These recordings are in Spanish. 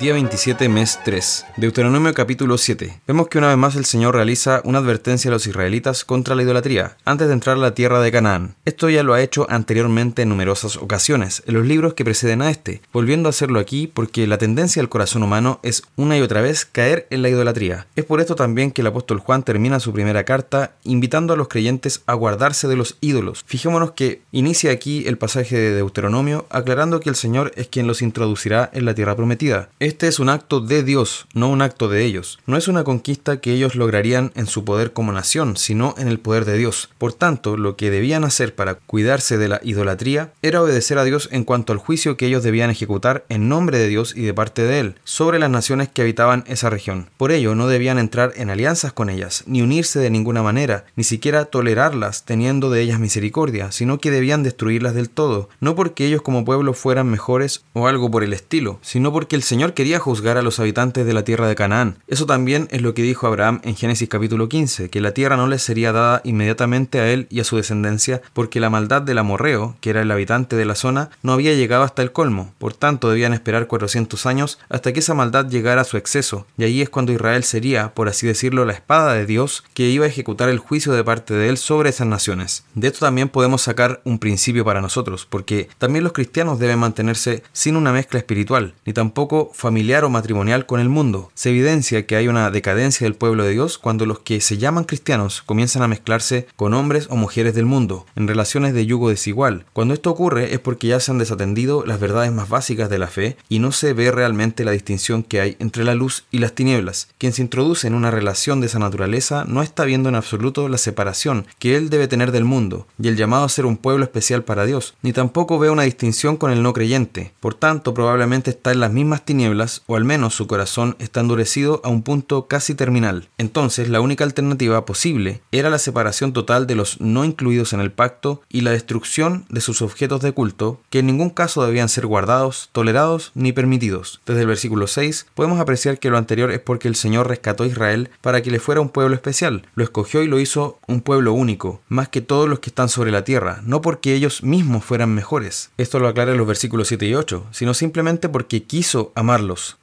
Día 27, mes 3. Deuteronomio capítulo 7. Vemos que una vez más el Señor realiza una advertencia a los israelitas contra la idolatría, antes de entrar a la tierra de Canaán. Esto ya lo ha hecho anteriormente en numerosas ocasiones, en los libros que preceden a este, volviendo a hacerlo aquí porque la tendencia del corazón humano es una y otra vez caer en la idolatría. Es por esto también que el apóstol Juan termina su primera carta invitando a los creyentes a guardarse de los ídolos. Fijémonos que inicia aquí el pasaje de Deuteronomio aclarando que el Señor es quien los introducirá en la tierra prometida. Este es un acto de Dios, no un acto de ellos. No es una conquista que ellos lograrían en su poder como nación, sino en el poder de Dios. Por tanto, lo que debían hacer para cuidarse de la idolatría era obedecer a Dios en cuanto al juicio que ellos debían ejecutar en nombre de Dios y de parte de Él sobre las naciones que habitaban esa región. Por ello, no debían entrar en alianzas con ellas, ni unirse de ninguna manera, ni siquiera tolerarlas teniendo de ellas misericordia, sino que debían destruirlas del todo, no porque ellos como pueblo fueran mejores o algo por el estilo, sino porque el Señor quería juzgar a los habitantes de la tierra de Canaán. Eso también es lo que dijo Abraham en Génesis capítulo 15, que la tierra no les sería dada inmediatamente a él y a su descendencia, porque la maldad del amorreo, que era el habitante de la zona, no había llegado hasta el colmo. Por tanto, debían esperar 400 años hasta que esa maldad llegara a su exceso, y ahí es cuando Israel sería, por así decirlo, la espada de Dios que iba a ejecutar el juicio de parte de él sobre esas naciones. De esto también podemos sacar un principio para nosotros, porque también los cristianos deben mantenerse sin una mezcla espiritual, ni tampoco familiar o matrimonial con el mundo. Se evidencia que hay una decadencia del pueblo de Dios cuando los que se llaman cristianos comienzan a mezclarse con hombres o mujeres del mundo, en relaciones de yugo desigual. Cuando esto ocurre es porque ya se han desatendido las verdades más básicas de la fe y no se ve realmente la distinción que hay entre la luz y las tinieblas. Quien se introduce en una relación de esa naturaleza no está viendo en absoluto la separación que él debe tener del mundo y el llamado a ser un pueblo especial para Dios, ni tampoco ve una distinción con el no creyente. Por tanto, probablemente está en las mismas tinieblas o al menos su corazón está endurecido a un punto casi terminal. Entonces, la única alternativa posible era la separación total de los no incluidos en el pacto y la destrucción de sus objetos de culto, que en ningún caso debían ser guardados, tolerados ni permitidos. Desde el versículo 6 podemos apreciar que lo anterior es porque el Señor rescató a Israel para que le fuera un pueblo especial, lo escogió y lo hizo un pueblo único, más que todos los que están sobre la tierra, no porque ellos mismos fueran mejores. Esto lo aclara en los versículos 7 y 8, sino simplemente porque quiso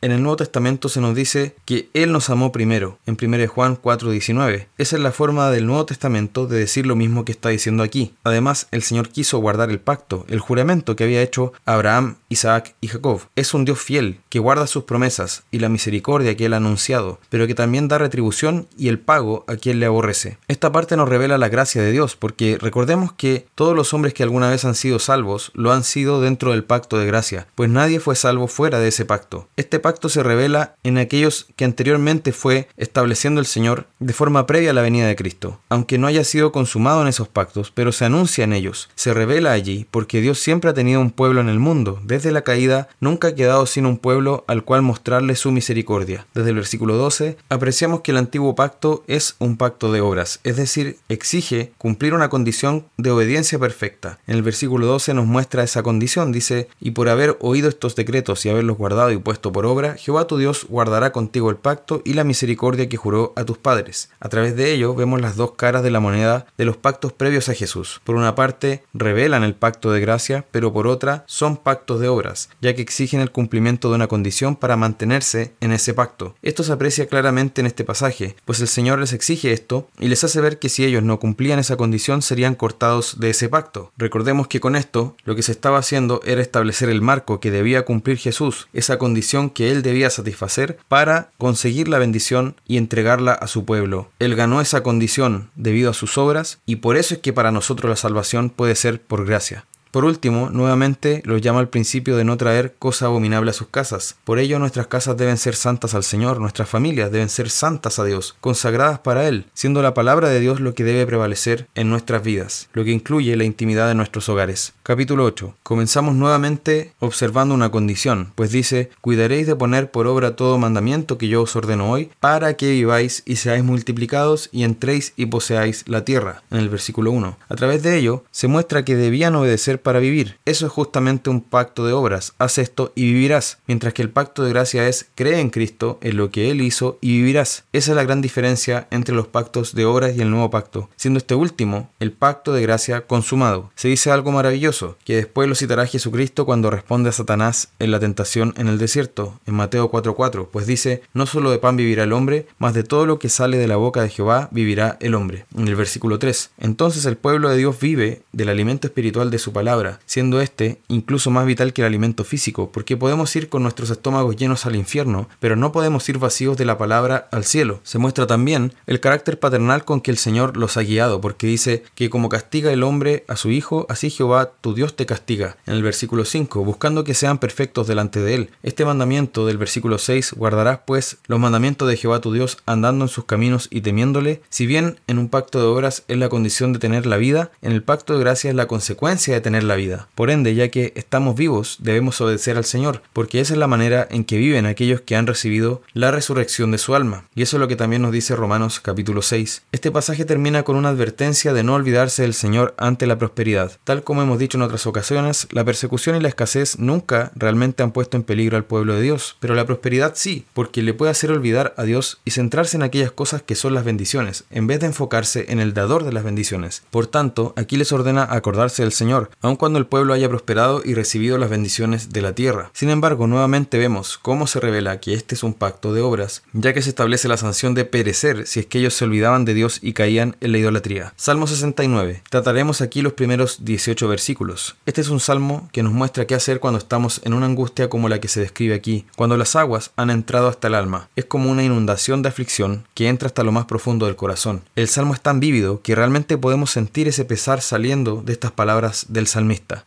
En el Nuevo Testamento se nos dice que Él nos amó primero, en 1 Juan 4:19. Esa es la forma del Nuevo Testamento de decir lo mismo que está diciendo aquí. Además, el Señor quiso guardar el pacto, el juramento que había hecho Abraham, Isaac y Jacob. Es un Dios fiel, que guarda sus promesas y la misericordia que Él ha anunciado, pero que también da retribución y el pago a quien le aborrece. Esta parte nos revela la gracia de Dios, porque recordemos que todos los hombres que alguna vez han sido salvos lo han sido dentro del pacto de gracia, pues nadie fue salvo fuera de ese pacto. Este pacto se revela en aquellos que anteriormente fue estableciendo el Señor de forma previa a la venida de Cristo, aunque no haya sido consumado en esos pactos, pero se anuncia en ellos, se revela allí, porque Dios siempre ha tenido un pueblo en el mundo, desde la caída nunca ha quedado sin un pueblo al cual mostrarle su misericordia. Desde el versículo 12 apreciamos que el antiguo pacto es un pacto de obras, es decir, exige cumplir una condición de obediencia perfecta. En el versículo 12 nos muestra esa condición, dice, y por haber oído estos decretos y haberlos guardado y puesto por obra, Jehová tu Dios guardará contigo el pacto y la misericordia que juró a tus padres. A través de ello vemos las dos caras de la moneda de los pactos previos a Jesús. Por una parte, revelan el pacto de gracia, pero por otra, son pactos de obras, ya que exigen el cumplimiento de una condición para mantenerse en ese pacto. Esto se aprecia claramente en este pasaje, pues el Señor les exige esto y les hace ver que si ellos no cumplían esa condición serían cortados de ese pacto. Recordemos que con esto lo que se estaba haciendo era establecer el marco que debía cumplir Jesús, esa condición que él debía satisfacer para conseguir la bendición y entregarla a su pueblo. Él ganó esa condición debido a sus obras y por eso es que para nosotros la salvación puede ser por gracia. Por último, nuevamente los llama al principio de no traer cosa abominable a sus casas. Por ello nuestras casas deben ser santas al Señor, nuestras familias deben ser santas a Dios, consagradas para Él, siendo la palabra de Dios lo que debe prevalecer en nuestras vidas, lo que incluye la intimidad de nuestros hogares. Capítulo 8. Comenzamos nuevamente observando una condición, pues dice, cuidaréis de poner por obra todo mandamiento que yo os ordeno hoy, para que viváis y seáis multiplicados y entréis y poseáis la tierra, en el versículo 1. A través de ello se muestra que debían obedecer para vivir. Eso es justamente un pacto de obras. Haz esto y vivirás. Mientras que el pacto de gracia es cree en Cristo, en lo que Él hizo y vivirás. Esa es la gran diferencia entre los pactos de obras y el nuevo pacto, siendo este último el pacto de gracia consumado. Se dice algo maravilloso, que después lo citará Jesucristo cuando responde a Satanás en la tentación en el desierto, en Mateo 4:4, pues dice, no solo de pan vivirá el hombre, mas de todo lo que sale de la boca de Jehová vivirá el hombre. En el versículo 3, entonces el pueblo de Dios vive del alimento espiritual de su palabra, siendo este incluso más vital que el alimento físico, porque podemos ir con nuestros estómagos llenos al infierno, pero no podemos ir vacíos de la palabra al cielo. Se muestra también el carácter paternal con que el Señor los ha guiado, porque dice que como castiga el hombre a su hijo, así Jehová tu Dios te castiga. En el versículo 5, buscando que sean perfectos delante de él. Este mandamiento del versículo 6, guardarás pues los mandamientos de Jehová tu Dios andando en sus caminos y temiéndole, si bien en un pacto de obras es la condición de tener la vida, en el pacto de gracia es la consecuencia de tener la vida. Por ende, ya que estamos vivos, debemos obedecer al Señor, porque esa es la manera en que viven aquellos que han recibido la resurrección de su alma. Y eso es lo que también nos dice Romanos capítulo 6. Este pasaje termina con una advertencia de no olvidarse del Señor ante la prosperidad. Tal como hemos dicho en otras ocasiones, la persecución y la escasez nunca realmente han puesto en peligro al pueblo de Dios, pero la prosperidad sí, porque le puede hacer olvidar a Dios y centrarse en aquellas cosas que son las bendiciones, en vez de enfocarse en el dador de las bendiciones. Por tanto, aquí les ordena acordarse del Señor, cuando el pueblo haya prosperado y recibido las bendiciones de la tierra. Sin embargo, nuevamente vemos cómo se revela que este es un pacto de obras, ya que se establece la sanción de perecer si es que ellos se olvidaban de Dios y caían en la idolatría. Salmo 69. Trataremos aquí los primeros 18 versículos. Este es un salmo que nos muestra qué hacer cuando estamos en una angustia como la que se describe aquí, cuando las aguas han entrado hasta el alma. Es como una inundación de aflicción que entra hasta lo más profundo del corazón. El salmo es tan vívido que realmente podemos sentir ese pesar saliendo de estas palabras del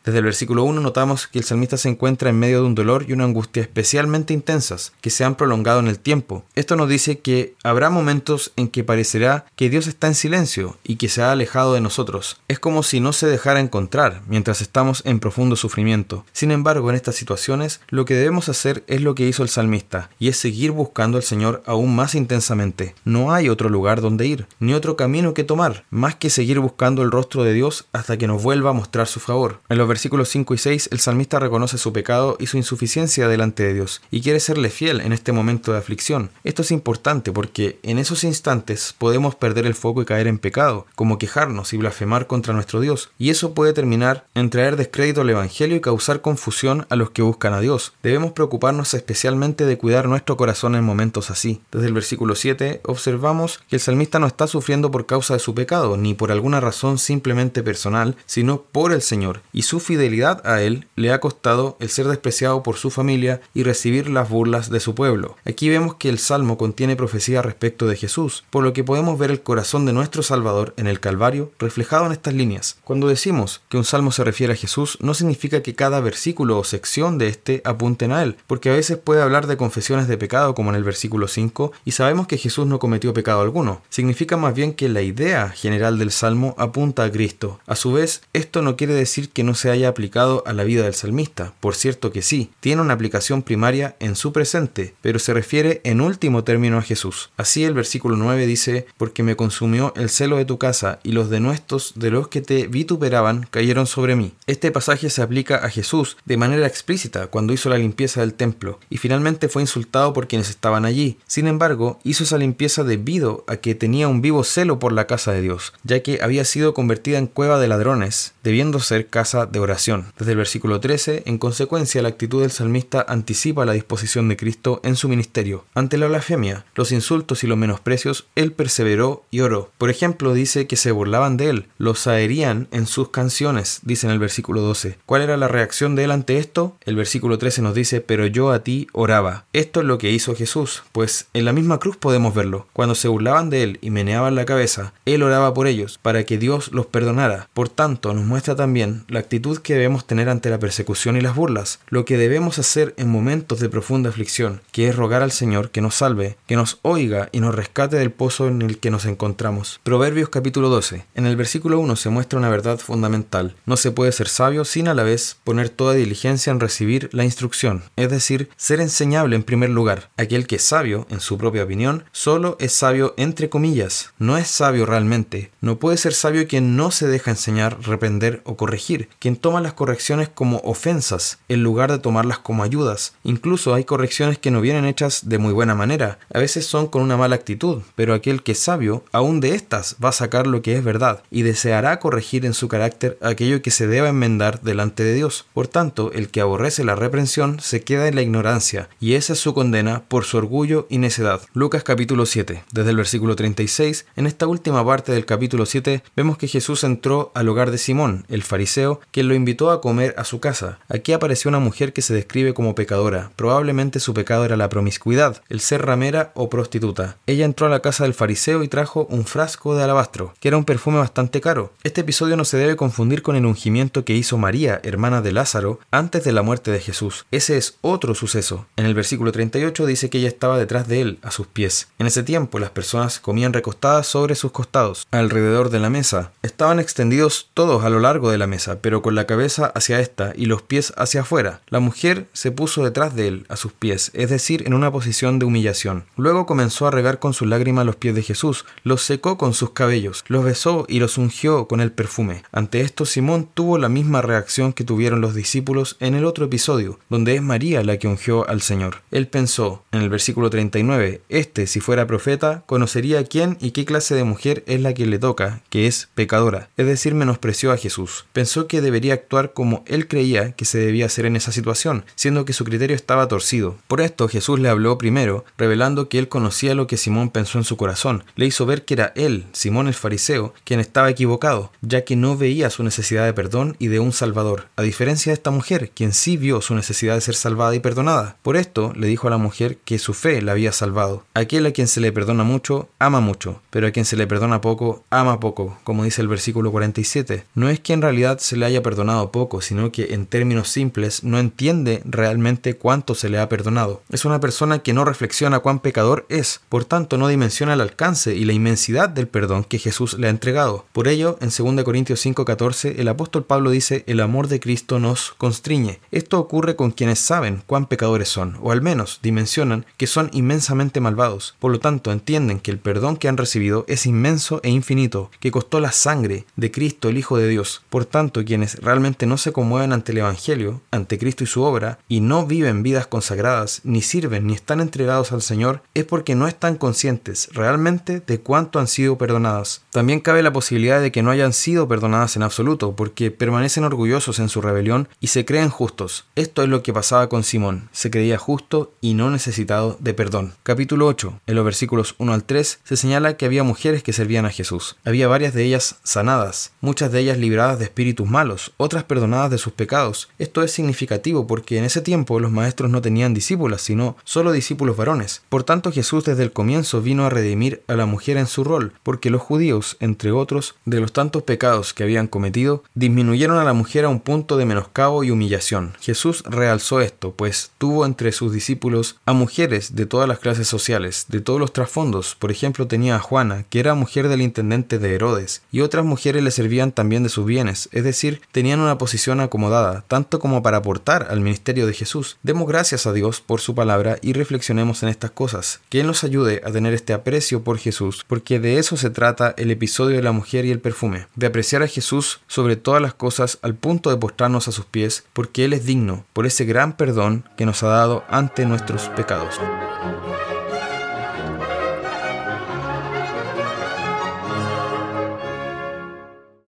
Desde el versículo 1 notamos que el salmista se encuentra en medio de un dolor y una angustia especialmente intensas que se han prolongado en el tiempo. Esto nos dice que habrá momentos en que parecerá que Dios está en silencio y que se ha alejado de nosotros. Es como si no se dejara encontrar mientras estamos en profundo sufrimiento. Sin embargo, en estas situaciones, lo que debemos hacer es lo que hizo el salmista, y es seguir buscando al Señor aún más intensamente. No hay otro lugar donde ir, ni otro camino que tomar, más que seguir buscando el rostro de Dios hasta que nos vuelva a mostrar su favor. En los versículos 5 y 6, el salmista reconoce su pecado y su insuficiencia delante de Dios, y quiere serle fiel en este momento de aflicción. Esto es importante porque en esos instantes podemos perder el foco y caer en pecado, como quejarnos y blasfemar contra nuestro Dios, y eso puede terminar en traer descrédito al Evangelio y causar confusión a los que buscan a Dios. Debemos preocuparnos especialmente de cuidar nuestro corazón en momentos así. Desde el versículo 7 observamos que el salmista no está sufriendo por causa de su pecado, ni por alguna razón simplemente personal, sino por el Señor, y su fidelidad a Él le ha costado el ser despreciado por su familia y recibir las burlas de su pueblo. Aquí vemos que el Salmo contiene profecía respecto de Jesús, por lo que podemos ver el corazón de nuestro Salvador en el Calvario reflejado en estas líneas. Cuando decimos que un salmo se refiere a Jesús, no significa que cada versículo o sección de este apunten a Él, porque a veces puede hablar de confesiones de pecado como en el versículo 5, y sabemos que Jesús no cometió pecado alguno. Significa más bien que la idea general del salmo apunta a Cristo. A su vez, esto no quiere decir que no se haya aplicado a la vida del salmista, por cierto que sí, tiene una aplicación primaria en su presente, pero se refiere en último término a Jesús. Así el versículo 9 dice, porque me consumió el celo de tu casa y los denuestos de los que te vituperaban cayeron sobre mí. Este pasaje se aplica a Jesús de manera explícita cuando hizo la limpieza del templo y finalmente fue insultado por quienes estaban allí. Sin embargo, hizo esa limpieza debido a que tenía un vivo celo por la casa de Dios, ya que había sido convertida en cueva de ladrones, debiendo ser casa de oración. Desde el versículo 13, en consecuencia, la actitud del salmista anticipa la disposición de Cristo en su ministerio. Ante la blasfemia, los insultos y los menosprecios, él perseveró y oró. Por ejemplo, dice que se burlaban de él, los aerían en sus canciones, dice en el versículo 12. ¿Cuál era la reacción de él ante esto? El versículo 13 nos dice, pero yo a ti oraba. Esto es lo que hizo Jesús, pues en la misma cruz podemos verlo. Cuando se burlaban de él y meneaban la cabeza, él oraba por ellos, para que Dios los perdonara. Por tanto, nos muestra también la actitud que debemos tener ante la persecución y las burlas, lo que debemos hacer en momentos de profunda aflicción, que es rogar al Señor que nos salve, que nos oiga y nos rescate del pozo en el que nos encontramos. Proverbios capítulo 12. En el versículo 1 se muestra una verdad fundamental. No se puede ser sabio sin a la vez poner toda diligencia en recibir la instrucción, es decir, ser enseñable en primer lugar. Aquel que es sabio, en su propia opinión, solo es sabio entre comillas, no es sabio realmente. No puede ser sabio quien no se deja enseñar, reprender o corregir quien toma las correcciones como ofensas en lugar de tomarlas como ayudas. Incluso hay correcciones que no vienen hechas de muy buena manera, a veces son con una mala actitud, pero aquel que es sabio, aún de estas va a sacar lo que es verdad y deseará corregir en su carácter aquello que se deba enmendar delante de Dios. Por tanto, el que aborrece la reprensión se queda en la ignorancia, y esa es su condena por su orgullo y necedad. Lucas capítulo 7, desde el versículo 36, en esta última parte del capítulo 7, vemos que Jesús entró al hogar de Simón, el fariseo, quien lo invitó a comer a su casa. Aquí apareció una mujer que se describe como pecadora. Probablemente su pecado era la promiscuidad, el ser ramera o prostituta. Ella entró a la casa del fariseo y trajo un frasco de alabastro, que era un perfume bastante caro. Este episodio no se debe confundir con el ungimiento que hizo María, hermana de Lázaro, antes de la muerte de Jesús. Ese es otro suceso. En el versículo 38 dice que ella estaba detrás de él, a sus pies. En ese tiempo las personas comían recostadas sobre sus costados, alrededor de la mesa. Estaban extendidos todos a lo largo de la mesa, pero con la cabeza hacia esta y los pies hacia afuera. La mujer se puso detrás de él, a sus pies, es decir, en una posición de humillación. Luego comenzó a regar con sus lágrimas los pies de Jesús, los secó con sus cabellos, los besó y los ungió con el perfume. Ante esto Simón tuvo la misma reacción que tuvieron los discípulos en el otro episodio, donde es María la que ungió al Señor. Él pensó, en el versículo 39, este, si fuera profeta, conocería quién y qué clase de mujer es la que le toca, que es pecadora, es decir, menospreció a Jesús. Pensó que debería actuar como él creía que se debía hacer en esa situación, siendo que su criterio estaba torcido. Por esto Jesús le habló primero, revelando que él conocía lo que Simón pensó en su corazón. Le hizo ver que era él, Simón el fariseo, quien estaba equivocado, ya que no veía su necesidad de perdón y de un Salvador, a diferencia de esta mujer, quien sí vio su necesidad de ser salvada y perdonada. Por esto le dijo a la mujer que su fe la había salvado. Aquel a quien se le perdona mucho, ama mucho, pero a quien se le perdona poco, ama poco, como dice el versículo 47. No es que en realidad se le haya perdonado poco, sino que en términos simples no entiende realmente cuánto se le ha perdonado. Es una persona que no reflexiona cuán pecador es, por tanto no dimensiona el alcance y la inmensidad del perdón que Jesús le ha entregado. Por ello, en 2 Corintios 5:14, el apóstol Pablo dice, el amor de Cristo nos constriñe. Esto ocurre con quienes saben cuán pecadores son, o al menos dimensionan que son inmensamente malvados. Por lo tanto, entienden que el perdón que han recibido es inmenso e infinito, que costó la sangre de Cristo, el Hijo de Dios. Por quienes realmente no se conmueven ante el Evangelio, ante Cristo y su obra, y no viven vidas consagradas, ni sirven, ni están entregados al Señor, es porque no están conscientes realmente de cuánto han sido perdonadas. También cabe la posibilidad de que no hayan sido perdonadas en absoluto, porque permanecen orgullosos en su rebelión y se creen justos. Esto es lo que pasaba con Simón. Se creía justo y no necesitado de perdón. Capítulo 8. En los versículos 1 al 3 se señala que había mujeres que servían a Jesús. Había varias de ellas sanadas, muchas de ellas libradas de espíritus malos, otras perdonadas de sus pecados. Esto es significativo porque en ese tiempo los maestros no tenían discípulas, sino solo discípulos varones. Por tanto, Jesús desde el comienzo vino a redimir a la mujer en su rol, porque los judíos, entre otros, de los tantos pecados que habían cometido, disminuyeron a la mujer a un punto de menoscabo y humillación. Jesús realzó esto, pues tuvo entre sus discípulos a mujeres de todas las clases sociales, de todos los trasfondos. Por ejemplo, tenía a Juana, que era mujer del intendente de Herodes, y otras mujeres le servían también de sus bienes, es decir, tenían una posición acomodada, tanto como para aportar al ministerio de Jesús. Demos gracias a Dios por su palabra y reflexionemos en estas cosas. Que Él nos ayude a tener este aprecio por Jesús, porque de eso se trata el episodio de la mujer y el perfume, de apreciar a Jesús sobre todas las cosas al punto de postrarnos a sus pies, porque Él es digno, por ese gran perdón que nos ha dado ante nuestros pecados.